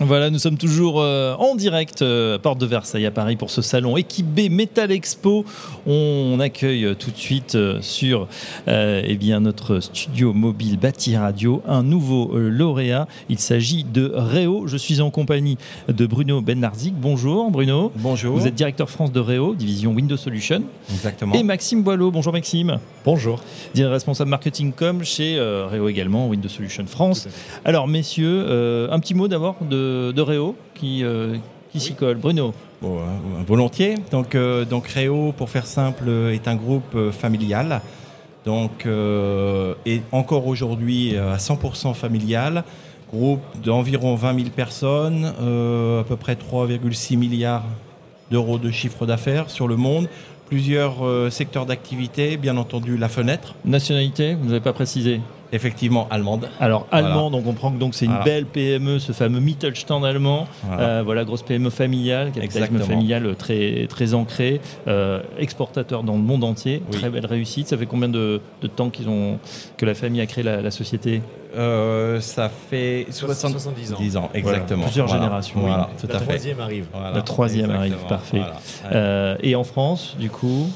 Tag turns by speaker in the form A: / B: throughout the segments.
A: Voilà, nous sommes toujours euh, en direct euh, à Porte de Versailles à Paris pour ce salon Équipe B Metal Expo. On accueille euh, tout de suite sur eh bien, notre studio mobile Bâti Radio un nouveau lauréat. Il s'agit de Réo. Je suis en compagnie de Bruno Benarzik. Bonjour Bruno.
B: Bonjour.
A: Vous êtes directeur France de Réo, division Windows Solutions.
B: Exactement.
A: Et Maxime Boileau. Bonjour Maxime.
C: Bonjour.
A: Responsable marketing com chez Réo également, Windows Solutions France. Alors messieurs, un petit mot d'abord de de, Réo qui, euh, qui s'y colle. Bruno
B: euh, Volontiers. Donc, euh, donc Réo, pour faire simple, est un groupe familial. Donc, et encore aujourd'hui à 100% familial. Groupe d'environ 20 000 personnes, à peu près 3,6 milliards d'euros de chiffre d'affaires sur le monde, plusieurs secteurs d'activité, bien entendu la fenêtre.
A: Nationalité, vous n'avez pas précisé
B: Effectivement, allemande.
A: Alors, allemand, donc on comprend que c'est une belle PME, ce fameux Mittelstand allemand. Voilà, euh, grosse PME familiale, capitalisme familial très, très ancré, euh, exportateur dans le monde entier, très belle réussite. Ça fait combien de, temps qu'ils ont, que la famille a créé la, société?
B: Euh, ça fait 70 ans. 10 ans, exactement.
A: Plusieurs générations.
C: Voilà, tout la troisième arrive.
A: La troisième arrive, parfait. et en France, du coup?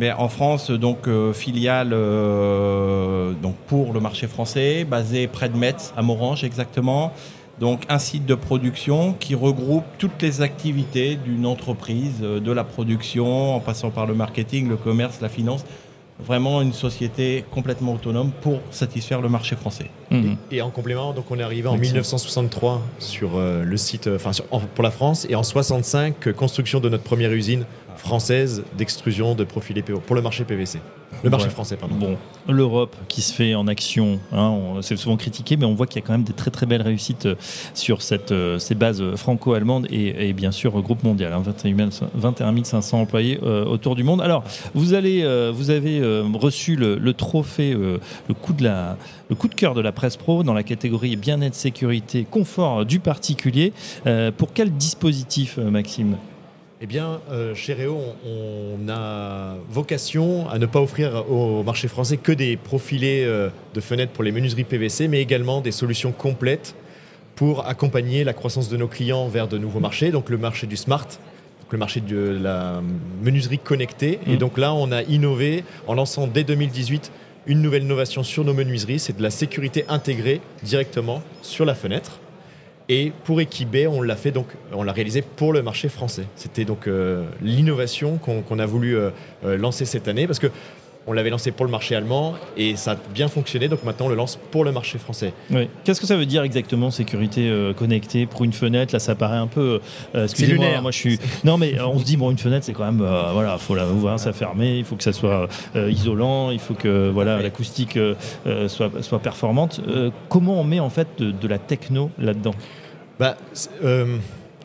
B: Eh en France, donc euh, filiale euh, donc pour le marché français, basée près de Metz, à Morange exactement. Donc un site de production qui regroupe toutes les activités d'une entreprise, euh, de la production, en passant par le marketing, le commerce, la finance. Vraiment une société complètement autonome pour satisfaire le marché français.
C: Mhm. Et, en complément, donc on est arrivé en 1963 sur le site, enfin pour la France, et en 65 construction de notre première usine française d'extrusion de profilés pour le marché PVC. Le marché français, pardon.
A: Bon, l'Europe qui se fait en action, hein, c'est souvent critiqué, mais on voit qu'il y a quand même des très très belles réussites euh, sur cette, euh, ces bases franco-allemandes et, bien sûr groupe mondial, 21, 21 500 employés euh, autour du monde. Alors, vous, allez, vous avez reçu le, trophée, le, coup de la, le coup de cœur de la presse pro dans la catégorie bien-être, sécurité, confort du particulier. pour quel dispositif, Maxime?
C: Eh bien, euh, chez Réo, on, a vocation à ne pas offrir au marché français que des profilés euh, de fenêtres pour les menuiseries PVC, mais également des solutions complètes pour accompagner la croissance de nos clients vers de nouveaux marchés, donc le marché du smart, le marché de la menuiserie connectée. Et mmh. donc là, on a innové en lançant dès 2018 une nouvelle innovation sur nos menuiseries, c'est de la sécurité intégrée directement sur la fenêtre. Et pour Equibé, on l'a fait donc, on l'a réalisé pour le marché français. C'était donc euh, l'innovation qu'on a voulu euh, euh, lancer cette année parce que on l'avait lancé pour le marché allemand et ça a bien fonctionné. Donc maintenant, on le lance pour le marché français.
A: Oui. Qu'est-ce que ça veut dire exactement sécurité connectée pour une fenêtre? Là, ça paraît un peu.
C: excusez-moi,
A: moi je suis. Non, mais on se dit bon, une fenêtre, c'est quand même voilà, faut la ouvrir, ça fermer, il faut que ça soit isolant, il faut que voilà l'acoustique soit, soit performante. comment on met en fait de la techno là-dedans?
C: Bah, euh,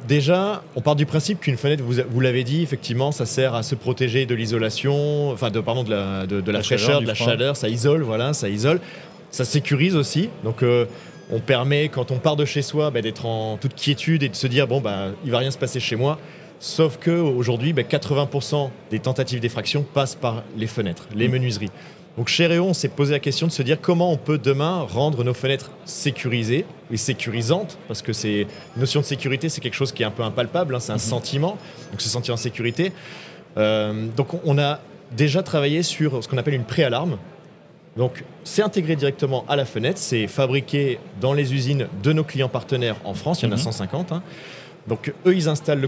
C: Déjà, on part du principe qu'une fenêtre, vous, vous l'avez dit, effectivement, ça sert à se protéger de l'isolation, enfin, de, pardon, de la, de, la, fraîcheur, de la chaleur, ça isole, voilà, ça isole. Ça sécurise aussi. Donc, euh, on permet, quand on part de chez soi, bah, d'être en toute quiétude et de se dire, bon, bah, il va rien se passer chez moi. Sauf qu'aujourd'hui, bah, 80% des tentatives d'effraction passent par les fenêtres, les menuiseries. Donc chez Réo, on s'est posé la question de se dire comment on peut demain rendre nos fenêtres sécurisées et sécurisantes, parce que c'est notion de sécurité, c'est quelque chose qui est un peu impalpable, hein, c'est un mhm. sentiment, donc se sentir en sécurité. Euh, donc on a déjà travaillé sur ce qu'on appelle une préalarme. Donc c'est intégré directement à la fenêtre, c'est fabriqué dans les usines de nos clients partenaires en France, il y en a 150. Mhm. Hein. Donc eux, ils installent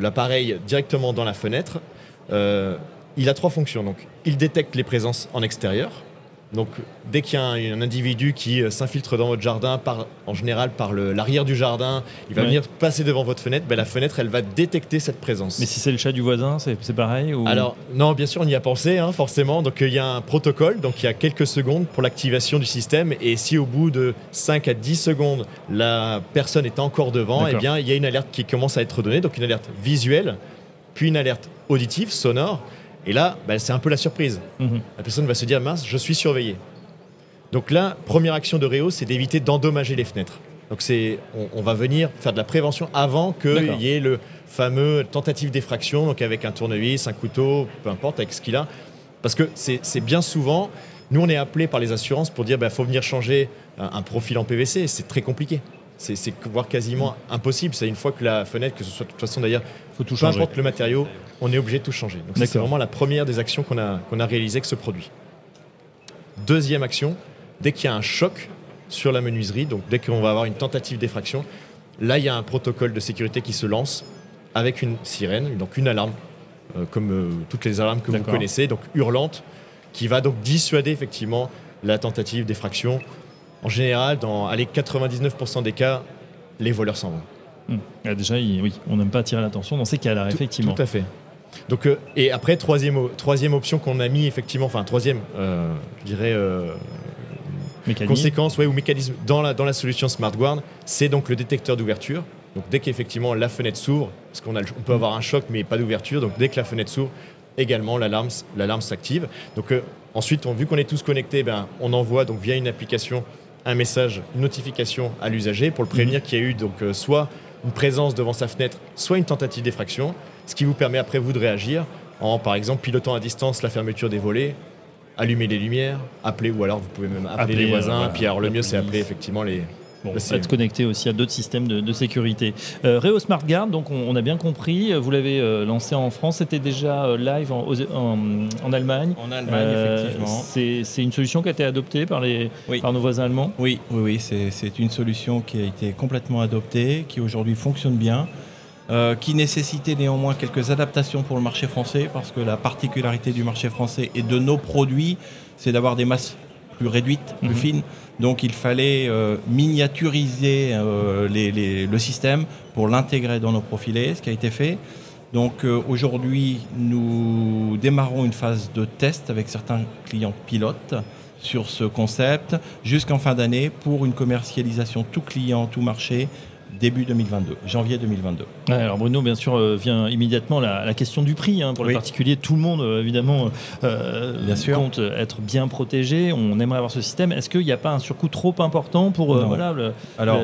C: l'appareil directement dans la fenêtre. Euh, il a trois fonctions. Donc, il détecte les présences en extérieur. Donc, dès qu'il y a un, individu qui euh, s'infiltre dans votre jardin, par, en général par l'arrière du jardin, il va venir passer devant votre fenêtre, ben, la fenêtre, elle va détecter cette présence.
A: Mais si c'est le chat du voisin, c'est pareil
C: Alors, non, bien sûr, on y a pensé, hein, forcément. Donc, il y a un protocole, donc il y a quelques secondes pour l'activation du système. Et si au bout de 5 à 10 secondes, la personne est encore devant, eh bien, il y a une alerte qui commence à être donnée. Donc, une alerte visuelle, puis une alerte auditive, sonore. Et là, bah, c'est un peu la surprise. Mhm. La personne va se dire, mince, je suis surveillé. Donc là, première action de Réo, c'est d'éviter d'endommager les fenêtres. Donc c'est, on, va venir faire de la prévention avant qu'il y ait le fameux tentative d'effraction, donc avec un tournevis, un couteau, peu importe, avec ce qu'il a. Parce que c'est bien souvent, nous on est appelé par les assurances pour dire qu'il bah, faut venir changer un, profil en PVC, c'est très compliqué. C'est voire quasiment impossible. C'est une fois que la fenêtre, que ce soit de toute façon d'ailleurs, peu importe le matériau, on est obligé de tout changer. Donc c'est vraiment la première des actions qu'on a, qu'on a réalisées avec ce produit. Deuxième action, dès qu'il y a un choc sur la menuiserie, donc dès qu'on va avoir une tentative d'effraction, là il y a un protocole de sécurité qui se lance avec une sirène, donc une alarme, euh, comme euh, toutes les alarmes que vous connaissez, donc hurlante, qui va donc dissuader effectivement la tentative d'effraction. En général, dans allez, 99% des cas, les voleurs s'en vont.
A: Hmm. Ah, déjà, oui, on n'aime pas attirer l'attention dans ces cas-là, effectivement.
C: Tout à fait. Donc, euh, et après, troisième, troisième option qu'on a mis, effectivement, enfin, troisième, euh, je dirais, euh, conséquence ouais, ou mécanisme dans la, dans la solution SmartGuard, c'est donc le détecteur d'ouverture. Donc, dès qu'effectivement la fenêtre s'ouvre, parce qu'on on peut avoir un choc, mais pas d'ouverture, donc dès que la fenêtre s'ouvre, également l'alarme, l'alarme s'active. Donc, ensuite, on, vu qu'on est tous connectés, ben, on envoie donc via une application un message, une notification à l'usager pour le prévenir mhm. qu'il y a eu donc soit une présence devant sa fenêtre, soit une tentative d'effraction ce qui vous permet après vous de réagir en, par exemple, pilotant à distance la fermeture des volets, allumer les lumières, appeler ou alors vous pouvez même appeler, les voisins. Euh, puis alors le mieux c'est appeler effectivement les,
A: Bon, être connecté aussi à d'autres systèmes de, sécurité. Euh, Reo Smart Guard, donc on, a bien compris, vous l'avez euh, lancé en France, c'était déjà euh, live en, en, Allemagne.
B: En Allemagne, effectivement.
A: C'est une solution qui a été adoptée par, les, par nos voisins allemands?
B: Oui, oui, oui c'est une solution qui a été complètement adoptée, qui aujourd'hui fonctionne bien. Euh, qui nécessitait néanmoins quelques adaptations pour le marché français, parce que la particularité du marché français et de nos produits, c'est d'avoir des masses plus réduites, plus mhm. fines. Donc il fallait euh, miniaturiser euh, le système pour l'intégrer dans nos profilés, ce qui a été fait. Donc aujourd'hui, nous démarrons une phase de test avec certains clients pilotes sur ce concept jusqu'en fin d'année pour une commercialisation tout client, tout marché début 2022, janvier 2022.
A: alors Bruno, bien sûr, euh, vient immédiatement la, question du prix. Hein, pour le particulier, tout le monde, euh, évidemment, euh, bien sûr. compte être bien protégé. On aimerait avoir ce système. Est-ce qu'il n'y a pas un surcoût trop important pour voilà, le,
B: alors,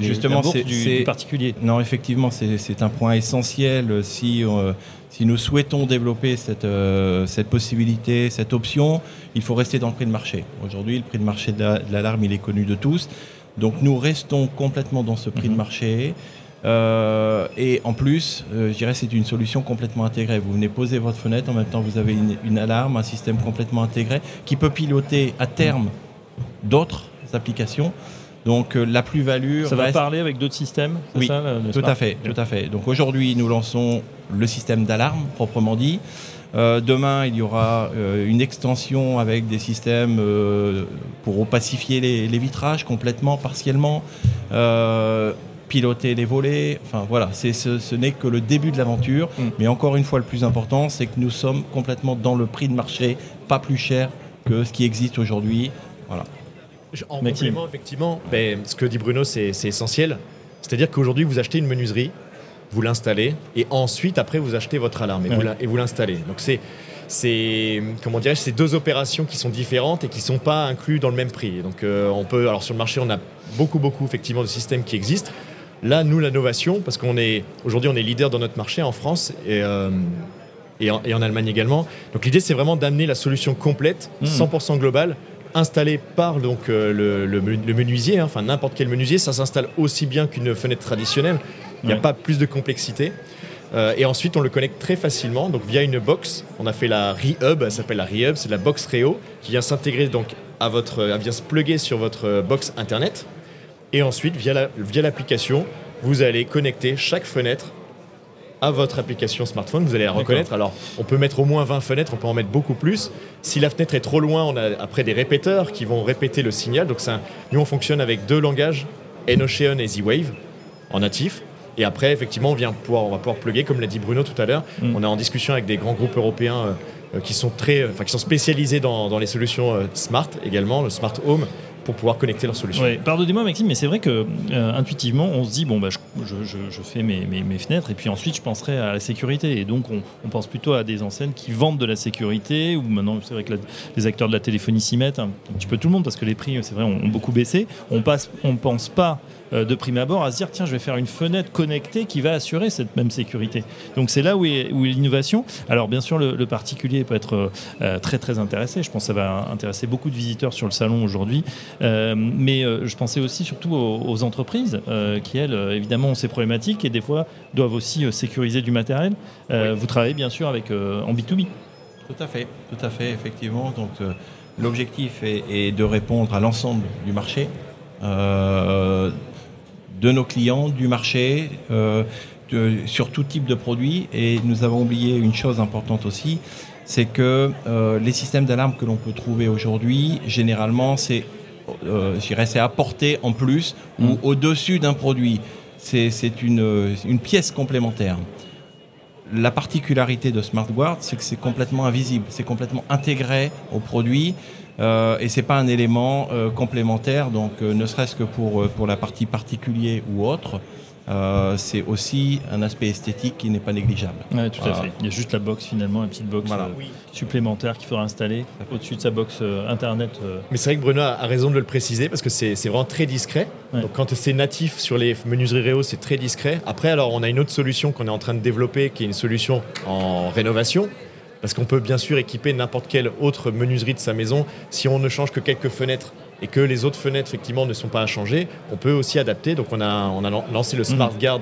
B: justement, c'est du,
A: particulier?
B: Non, effectivement, c'est un point essentiel si... si nous souhaitons développer cette, cette possibilité, cette option, il faut rester dans le prix de marché. Aujourd'hui, le prix de marché de l'alarme, il est connu de tous. Donc nous restons complètement dans ce prix de mhm. marché. Euh, et en plus, euh, je dirais c'est une solution complètement intégrée. Vous venez poser votre fenêtre, en même temps vous avez une, alarme, un système complètement intégré qui peut piloter à terme d'autres applications. Donc euh, la plus-value.
A: Ça va parler avec d'autres systèmes
B: Oui, tout à fait, tout à fait. Donc aujourd'hui, nous lançons le système d'alarme proprement dit. Euh, demain, il y aura euh, une extension avec des systèmes euh, pour opacifier les, vitrages complètement, partiellement, piloter les volets. Enfin voilà, ce, n'est que le début de l'aventure. Mm. Mais encore une fois, le plus important, c'est que nous sommes complètement dans le prix de marché, pas plus cher que ce qui existe aujourd'hui. Voilà.
C: En complément, effectivement, ben, ce que dit Bruno, c'est essentiel. C'est-à-dire qu'aujourd'hui, vous achetez une menuiserie, vous l'installez, et ensuite, après, vous achetez votre alarme et vous l'installez. Donc c'est c'est comment dirais ces deux opérations qui sont différentes et qui ne sont pas inclus dans le même prix. Donc euh, on peut, alors sur le marché, on a beaucoup beaucoup effectivement de systèmes qui existent. Là, nous, l'innovation, parce qu'on est aujourd'hui, on est leader dans notre marché en France et, euh, et, en, Allemagne également. Donc l'idée, c'est vraiment d'amener la solution complète, 100% hmm. globale, installée par donc euh, le, menuisier, hein, enfin n'importe quel menuisier. Ça s'installe aussi bien qu'une fenêtre traditionnelle. Il n'y a pas plus de complexité. Euh, et ensuite, on le connecte très facilement, donc via une box. On a fait la ReHub, elle s'appelle la ReHub, c'est la box Reo qui vient s'intégrer donc à votre, elle vient se plugger sur votre box internet. Et ensuite, via l'application, vous allez connecter chaque fenêtre à votre application smartphone, vous allez la reconnaître. Alors, on peut mettre au moins 20 fenêtres, on peut en mettre beaucoup plus. Si la fenêtre est trop loin, on a après des répéteurs qui vont répéter le signal. Donc, nous, on fonctionne avec deux langages, Enocean et Z-Wave, en natif. Et après, effectivement, on, vient pouvoir, on va pouvoir plugger, comme l'a dit Bruno tout à l'heure. Mm. On est en discussion avec des grands groupes européens euh, euh, qui, sont très, enfin, qui sont spécialisés dans, les solutions euh, smart également, le smart home pour pouvoir connecter leurs solutions.
A: Pardonnez-moi Maxime, mais c'est vrai que intuitivement on se dit bon bah je, fais mes, fenêtres et puis ensuite je penserai à la sécurité. Et donc on, pense plutôt à des enseignes qui vendent de la sécurité, ou maintenant c'est vrai que les acteurs de la téléphonie s'y mettent, un, petit peu tout le monde, parce que les prix, c'est vrai, ont, beaucoup baissé. On ne on pense pas euh, de prime abord à se dire tiens je vais faire une fenêtre connectée qui va assurer cette même sécurité. Donc c'est là où est, l'innovation. Alors bien sûr le, particulier peut être euh, très très intéressé. Je pense que ça va intéresser beaucoup de visiteurs sur le salon aujourd'hui. Euh, mais je pensais aussi surtout aux, entreprises qui elles évidemment ces problématiques et des fois doivent aussi sécuriser du matériel. Vous travaillez bien sûr avec en B2B.
B: Tout à fait, tout à fait effectivement. Donc l'objectif est, est, de répondre à l'ensemble du marché. Euh, de nos clients, du marché, euh, sur tout type de produits. Et nous avons oublié une chose importante aussi, c'est que euh, les systèmes d'alarme que l'on peut trouver aujourd'hui, généralement, c'est euh, apporté en plus ou mm. au-dessus d'un produit. C'est une, une, pièce complémentaire. La particularité de SmartGuard, c'est que c'est complètement invisible, c'est complètement intégré au produit. Euh, et c'est pas un élément euh, complémentaire, donc euh, ne serait-ce que pour, pour la partie particulier ou autre, c'est aussi un aspect esthétique qui n'est pas négligeable.
A: Oui, tout à fait. Il y a juste la box finalement, une petite box supplémentaire qu'il faudra installer au-dessus de sa box internet.
C: Mais c'est vrai que Bruno a raison de le préciser parce que c'est vraiment très discret. Donc quand c'est natif sur les menuiseries Réo, c'est très discret. Après, alors on a une autre solution qu'on est en train de développer qui est une solution en rénovation parce qu'on peut bien sûr équiper n'importe quelle autre menuiserie de sa maison. Si on ne change que quelques fenêtres et que les autres fenêtres effectivement ne sont pas à changer, on peut aussi adapter. Donc on a, on a lancé le. Smart Guard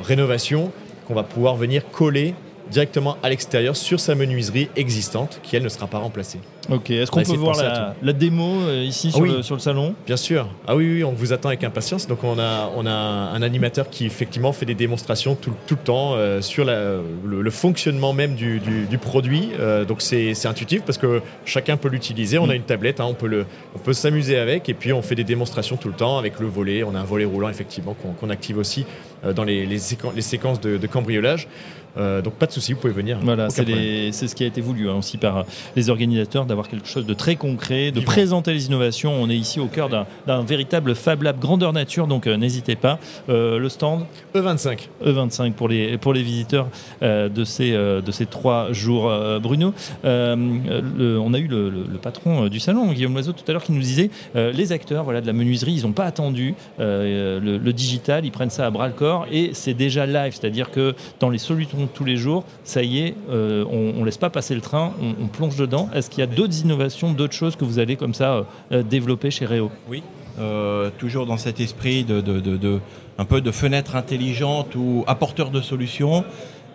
C: rénovation qu'on va pouvoir venir coller directement à l'extérieur sur sa menuiserie existante qui elle ne sera pas remplacée.
A: Ok, est-ce qu'on peut voir la, démo euh, ici sur, le, sur, le, salon?
C: Bien sûr. Ah oui, oui, on vous attend avec impatience. Donc on a, on a un animateur qui effectivement fait des démonstrations tout, tout le temps euh, sur la, le, fonctionnement même du, du, produit. Euh, donc c'est intuitif parce que chacun peut l'utiliser. On a mm. une tablette, hein, on peut, le, on peut s'amuser avec et puis on fait des démonstrations tout le temps avec le volet. On a un volet roulant effectivement qu'on active aussi dans les, les, les séquences de, de cambriolage. Euh, donc pas de souci, vous pouvez venir.
A: Voilà, c'est ce qui a été voulu hein, aussi par les organisateurs d'avoir quelque chose de très concret, de présenter les innovations. On est ici au cœur d'un véritable Fab Lab grandeur nature, donc euh, n'hésitez pas. Euh, le stand
C: E25.
A: E25 pour les, pour les visiteurs de, ces, de ces trois jours. Bruno, on a eu le, patron du salon, Guillaume Loiseau, tout à l'heure qui nous disait les acteurs voilà, de la menuiserie, ils n'ont pas attendu le, le digital, ils prennent ça à bras le corps et c'est déjà live, c'est-à-dire que dans les solutions tous les jours, ça y est, euh, on ne laisse pas passer le train, on, plonge dedans. Est-ce qu'il y a d'autres innovations, d'autres choses que vous allez comme ça euh, développer chez Réo?
B: Oui, euh, toujours dans cet esprit de, un peu de fenêtre intelligente ou apporteur de solutions.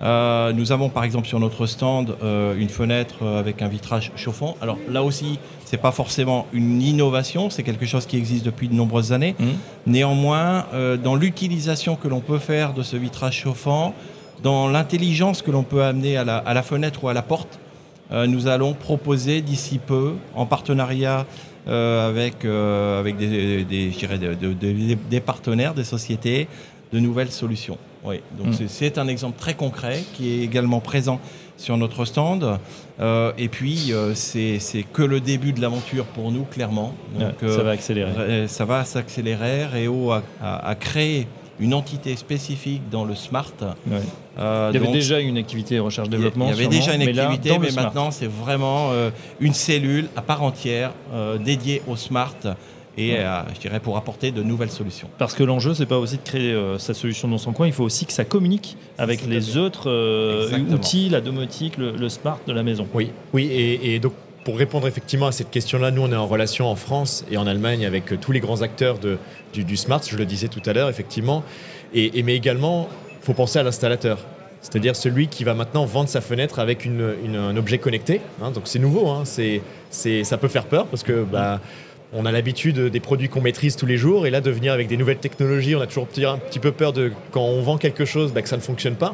B: nous avons par exemple sur notre stand une fenêtre avec un vitrage chauffant. Alors là aussi, c'est pas forcément une innovation, c'est quelque chose qui existe depuis de nombreuses années. Mmh. Néanmoins, dans l'utilisation que l'on peut faire de ce vitrage chauffant, dans l'intelligence que l'on peut amener à la, fenêtre ou à la porte, euh, nous allons proposer d'ici peu, en partenariat euh, avec, euh, avec des, des, partenaires, des sociétés, de nouvelles solutions. Oui, donc mm. c'est un exemple très concret qui est également présent sur notre stand. et puis, c'est que le début de l'aventure pour nous, clairement.
A: Donc, ça va accélérer.
B: ça va s'accélérer. A, créé une entité spécifique dans le smart.
A: Euh, il y avait déjà une activité recherche-développement.
B: Il y avait déjà une activité, mais, maintenant c'est vraiment euh, une cellule à part entière euh, dédiée au smart et je dirais pour apporter de nouvelles solutions.
A: Parce que l'enjeu, c'est pas aussi de créer sa solution dans son coin, il faut aussi que ça communique avec les autres outils, la domotique, le, smart de la maison.
C: Oui, oui, et, donc pour répondre effectivement à cette question-là, nous on est en relation en France et en Allemagne avec tous les grands acteurs du, smart, je le disais tout à l'heure effectivement, et, mais également faut penser à l'installateur. C'est-à-dire celui qui va maintenant vendre sa fenêtre avec un objet connecté. Hein. donc c'est nouveau, hein. ça peut faire peur parce que bah, on a l'habitude des produits qu'on maîtrise tous les jours et là de venir avec des nouvelles technologies, on a toujours un petit peu peur de quand on vend quelque chose bah, que ça ne fonctionne pas.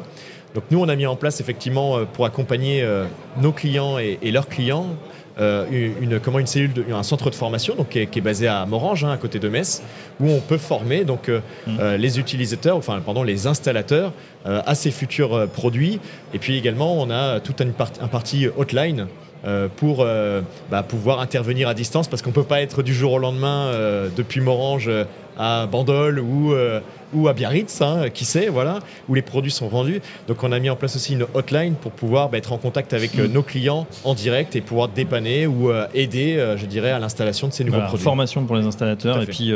C: Donc nous on a mis en place effectivement euh, pour accompagner euh, nos clients et, leurs clients euh, une, comment une cellule, de, un centre de formation donc, qui, est, basé à Morange, hein, à côté de Metz, où on peut former donc, euh, mmh. euh, les utilisateurs, enfin pardon, les installateurs à ces futurs produits. Et puis également, on a toute une un partie hotline pour bah, pouvoir intervenir à distance parce qu'on ne peut pas être du jour au lendemain depuis Morange à Bandol ou, ou à Biarritz, hein, qui sait, voilà, où les produits sont vendus. Donc on a mis en place aussi une hotline pour pouvoir bah, être en contact avec euh, nos clients en direct et pouvoir dépanner ou euh, aider, euh, je dirais, à l'installation de ces nouveaux produits.
A: Formation pour les installateurs et puis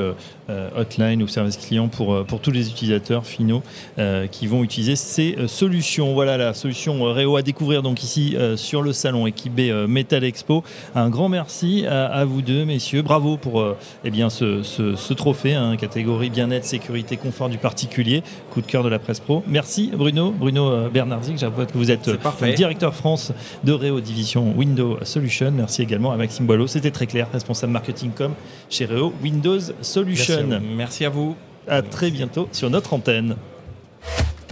A: hotline ou service client pour, pour tous les utilisateurs finaux qui vont utiliser ces solutions. Voilà la solution Réo à découvrir donc ici sur le salon équipé Metal Expo. Un grand merci à, vous deux, messieurs. Bravo pour eh bien, ce, ce, trophée, hein, catégorie bien-être, sécurité, confort du particulier. Coup de cœur de la presse pro. Merci Bruno. Bruno Bernardic, j'avoue que vous êtes directeur France de Réo Division Windows Solution. Merci également à Maxime Boileau. C'était très clair, responsable marketing com chez Réo Windows Solution.
B: Merci à vous.
A: À très bientôt sur notre antenne.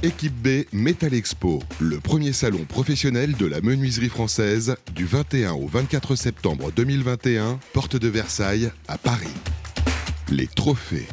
D: Équipe B Metal Expo, le premier salon professionnel de la menuiserie française du 21 au 24 septembre 2021, porte de Versailles à Paris. Les trophées